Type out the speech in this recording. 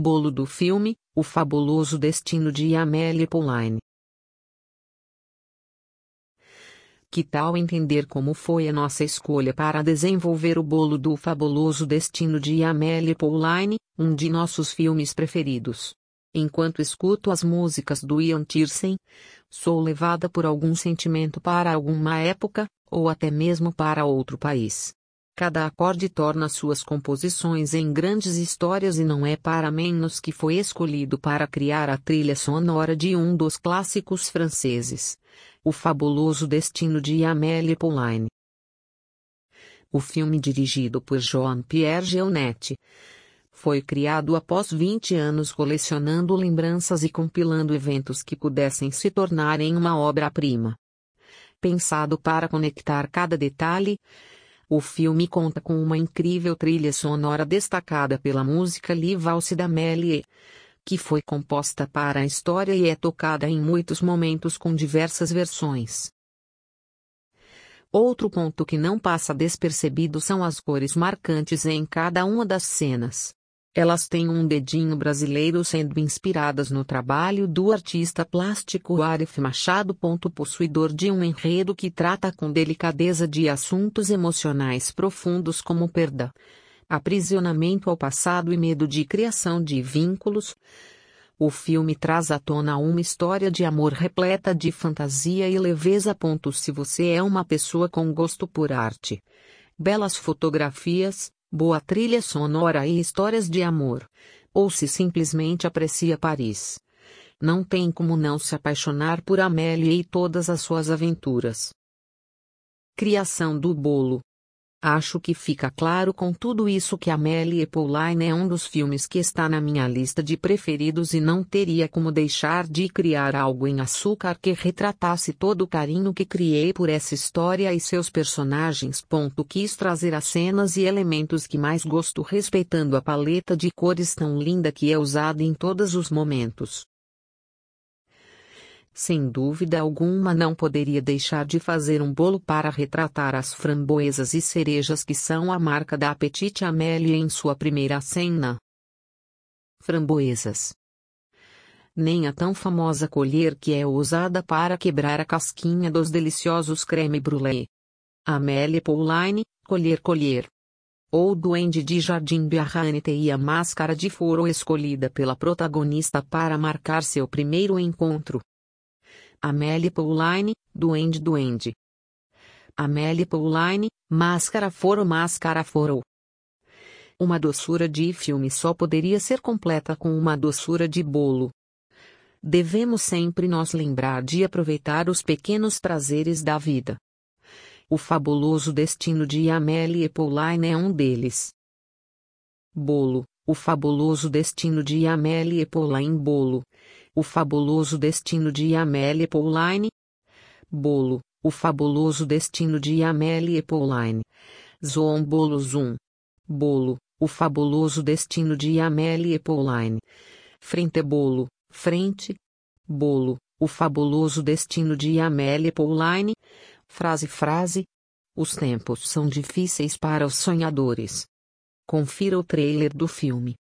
Bolo do filme, O Fabuloso Destino de Amélie Pauline. Que tal entender como foi a nossa escolha para desenvolver o bolo do fabuloso destino de Amélie Pauline, um de nossos filmes preferidos? Enquanto escuto as músicas do Ian Tiersen, sou levada por algum sentimento para alguma época, ou até mesmo para outro país. Cada acorde torna suas composições em grandes histórias e não é para menos que foi escolhido para criar a trilha sonora de um dos clássicos franceses, O Fabuloso Destino de Amélie Pauline. O filme dirigido por Jean-Pierre Jeunet foi criado após 20 anos colecionando lembranças e compilando eventos que pudessem se tornar em uma obra-prima. Pensado para conectar cada detalhe, o filme conta com uma incrível trilha sonora destacada pela música Li Valse da Mélie, que foi composta para a história e é tocada em muitos momentos com diversas versões. Outro ponto que não passa despercebido são as cores marcantes em cada uma das cenas. Elas têm um dedinho brasileiro sendo inspiradas no trabalho do artista plástico Arif Machado. Possuidor de um enredo que trata com delicadeza de assuntos emocionais profundos como perda, aprisionamento ao passado e medo de criação de vínculos. O filme traz à tona uma história de amor repleta de fantasia e leveza. Se você é uma pessoa com gosto por arte, belas fotografias, boa trilha sonora e histórias de amor. Ou se simplesmente aprecia Paris. Não tem como não se apaixonar por Amélie e todas as suas aventuras. Criação do bolo. Acho que fica claro com tudo isso que Amélie Pauline é um dos filmes que está na minha lista de preferidos e não teria como deixar de criar algo em açúcar que retratasse todo o carinho que criei por essa história e seus personagens. Quis trazer as cenas e elementos que mais gosto respeitando a paleta de cores tão linda que é usada em todos os momentos. Sem dúvida alguma não poderia deixar de fazer um bolo para retratar as framboesas e cerejas que são a marca da Petite Amélie em sua primeira cena. Framboesas. Nem a tão famosa colher que é usada para quebrar a casquinha dos deliciosos creme brulee. Amélie Pauline, colher colher. Ou Duende de Jardim Biarranete e a máscara de foro escolhida pela protagonista para marcar seu primeiro encontro. Amélie Pauline, Duende Duende. Amélie Pauline, Máscara Foro Máscara Foro. Uma doçura de filme só poderia ser completa com uma doçura de bolo. Devemos sempre nos lembrar de aproveitar os pequenos prazeres da vida. O fabuloso destino de Amélie Pauline é um deles. Bolo, o fabuloso destino de Amélie Pauline Bolo, o Fabuloso Destino de Amélie Pauline. Bolo, O Fabuloso Destino de Amélie Pauline. Zoom Bolo Zoom. Bolo, O Fabuloso Destino de Amélie Pauline. Frente Bolo, Frente. Bolo, O Fabuloso Destino de Amélie Pauline. Frase Frase. Os tempos são difíceis para os sonhadores. Confira o trailer do filme.